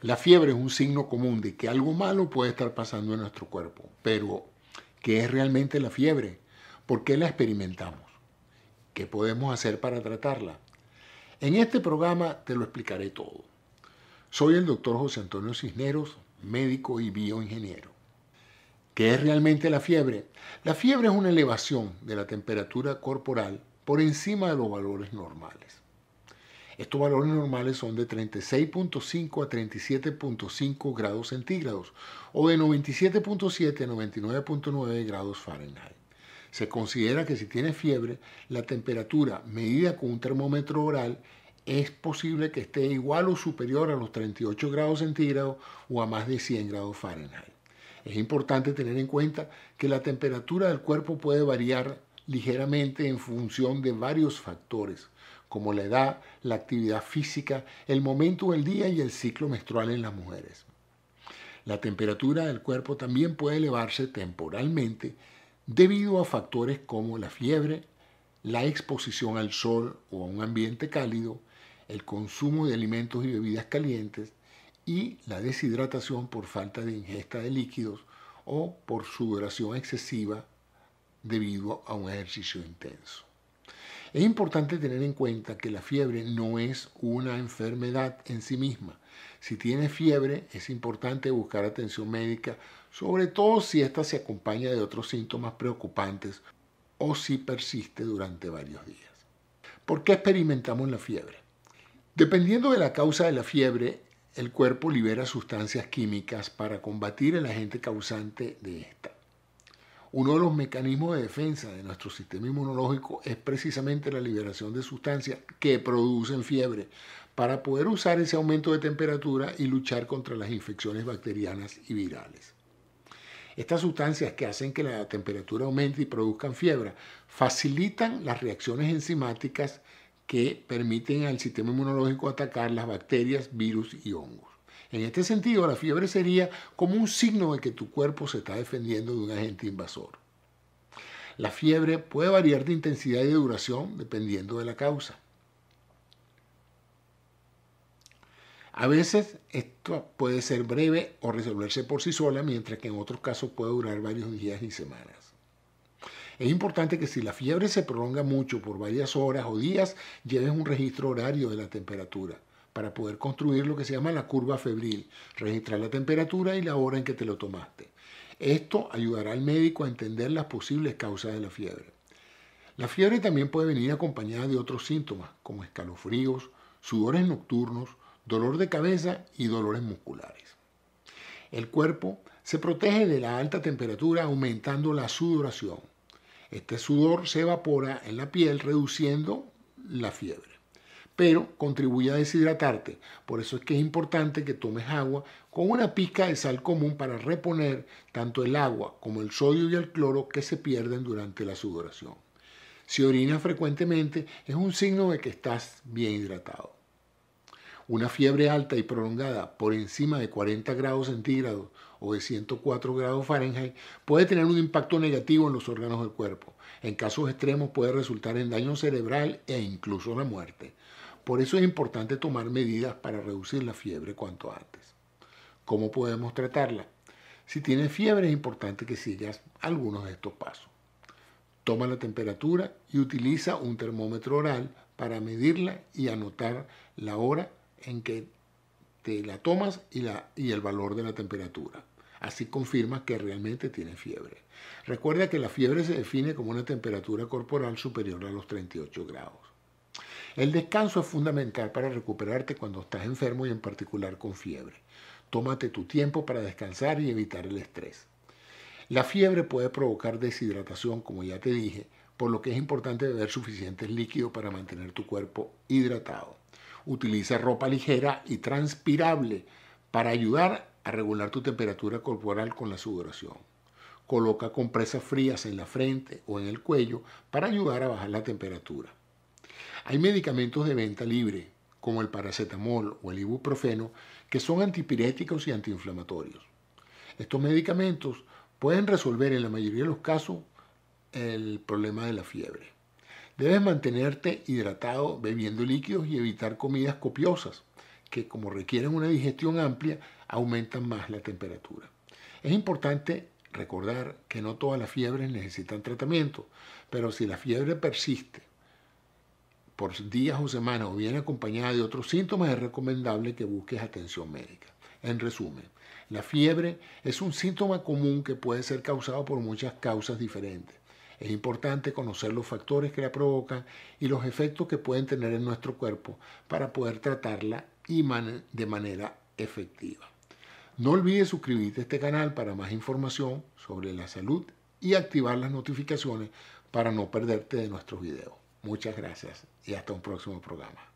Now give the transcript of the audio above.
La fiebre es un signo común de que algo malo puede estar pasando en nuestro cuerpo, pero ¿qué es realmente la fiebre? ¿Por qué la experimentamos? ¿Qué podemos hacer para tratarla? En este programa te lo explicaré todo. Soy el doctor José Antonio Cisneros, médico y bioingeniero. ¿Qué es realmente la fiebre? La fiebre es una elevación de la temperatura corporal por encima de los valores normales. Estos valores normales son de 36.5 a 37.5 grados centígrados o de 97.7 a 99.9 grados Fahrenheit. Se considera que si tienes fiebre, la temperatura medida con un termómetro oral es posible que esté igual o superior a los 38 grados centígrados o a más de 100 grados Fahrenheit. Es importante tener en cuenta que la temperatura del cuerpo puede variar ligeramente en función de varios factores, como la edad, la actividad física, el momento del día y el ciclo menstrual en las mujeres. La temperatura del cuerpo también puede elevarse temporalmente debido a factores como la fiebre, la exposición al sol o a un ambiente cálido, el consumo de alimentos y bebidas calientes y la deshidratación por falta de ingesta de líquidos o por sudoración excesiva debido a un ejercicio intenso. Es importante tener en cuenta que la fiebre no es una enfermedad en sí misma. Si tienes fiebre, es importante buscar atención médica, sobre todo si ésta se acompaña de otros síntomas preocupantes o si persiste durante varios días. ¿Por qué experimentamos la fiebre? Dependiendo de la causa de la fiebre, el cuerpo libera sustancias químicas para combatir el agente causante de esta. Uno de los mecanismos de defensa de nuestro sistema inmunológico es precisamente la liberación de sustancias que producen fiebre para poder usar ese aumento de temperatura y luchar contra las infecciones bacterianas y virales. Estas sustancias que hacen que la temperatura aumente y produzcan fiebre facilitan las reacciones enzimáticas que permiten al sistema inmunológico atacar las bacterias, virus y hongos. En este sentido, la fiebre sería como un signo de que tu cuerpo se está defendiendo de un agente invasor. La fiebre puede variar de intensidad y de duración dependiendo de la causa. A veces esto puede ser breve o resolverse por sí sola, mientras que en otros casos puede durar varios días y semanas. Es importante que si la fiebre se prolonga mucho por varias horas o días, lleves un registro horario de la temperatura para poder construir lo que se llama la curva febril, registrar la temperatura y la hora en que te lo tomaste. Esto ayudará al médico a entender las posibles causas de la fiebre. La fiebre también puede venir acompañada de otros síntomas, como escalofríos, sudores nocturnos, dolor de cabeza y dolores musculares. El cuerpo se protege de la alta temperatura aumentando la sudoración. Este sudor se evapora en la piel reduciendo la fiebre pero contribuye a deshidratarte. Por eso es que es importante que tomes agua con una pizca de sal común para reponer tanto el agua como el sodio y el cloro que se pierden durante la sudoración. Si orinas frecuentemente es un signo de que estás bien hidratado. Una fiebre alta y prolongada por encima de 40 grados centígrados o de 104 grados Fahrenheit puede tener un impacto negativo en los órganos del cuerpo. En casos extremos puede resultar en daño cerebral e incluso la muerte. Por eso es importante tomar medidas para reducir la fiebre cuanto antes. ¿Cómo podemos tratarla? Si tienes fiebre es importante que sigas algunos de estos pasos. Toma la temperatura y utiliza un termómetro oral para medirla y anotar la hora en que te la tomas y, el valor de la temperatura. Así confirmas que realmente tienes fiebre. Recuerda que la fiebre se define como una temperatura corporal superior a los 38 grados. El descanso es fundamental para recuperarte cuando estás enfermo y en particular con fiebre. Tómate tu tiempo para descansar y evitar el estrés. La fiebre puede provocar deshidratación, como ya te dije, por lo que es importante beber suficientes líquidos para mantener tu cuerpo hidratado. Utiliza ropa ligera y transpirable para ayudar a regular tu temperatura corporal con la sudoración. Coloca compresas frías en la frente o en el cuello para ayudar a bajar la temperatura. Hay medicamentos de venta libre, como el paracetamol o el ibuprofeno, que son antipiréticos y antiinflamatorios. Estos medicamentos pueden resolver en la mayoría de los casos el problema de la fiebre. Debes mantenerte hidratado bebiendo líquidos y evitar comidas copiosas que como requieren una digestión amplia, aumentan más la temperatura. Es importante recordar que no todas las fiebres necesitan tratamiento, pero si la fiebre persiste por días o semanas o viene acompañada de otros síntomas, es recomendable que busques atención médica. En resumen, la fiebre es un síntoma común que puede ser causado por muchas causas diferentes. Es importante conocer los factores que la provocan y los efectos que pueden tener en nuestro cuerpo para poder tratarla y de manera efectiva. No olvides suscribirte a este canal para más información sobre la salud y activar las notificaciones para no perderte de nuestros videos. Muchas gracias y hasta un próximo programa.